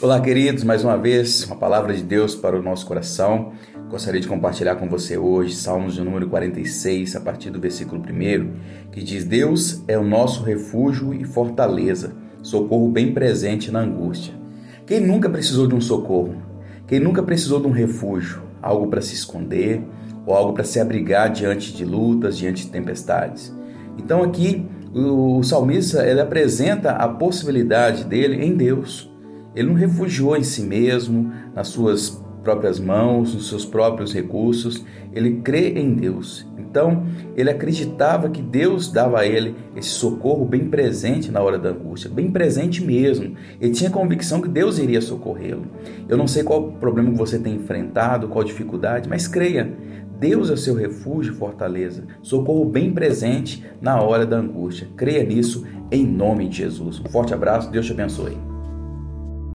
Olá, queridos, mais uma vez, uma palavra de Deus para o nosso coração. Gostaria de compartilhar com você hoje Salmos de número 46, a partir do versículo 1, que diz: Deus é o nosso refúgio e fortaleza, socorro bem presente na angústia. Quem nunca precisou de um socorro? Quem nunca precisou de um refúgio? Algo para se esconder ou algo para se abrigar diante de lutas, diante de tempestades? Então, aqui, o salmista ele apresenta a possibilidade dele em Deus. Ele não refugiou em si mesmo, nas suas próprias mãos, nos seus próprios recursos, ele crê em Deus. Então, ele acreditava que Deus dava a ele esse socorro bem presente na hora da angústia, bem presente mesmo. Ele tinha convicção que Deus iria socorrê-lo. Eu não sei qual problema você tem enfrentado, qual dificuldade, mas creia, Deus é seu refúgio e fortaleza, socorro bem presente na hora da angústia. Creia nisso em nome de Jesus. Um forte abraço, Deus te abençoe.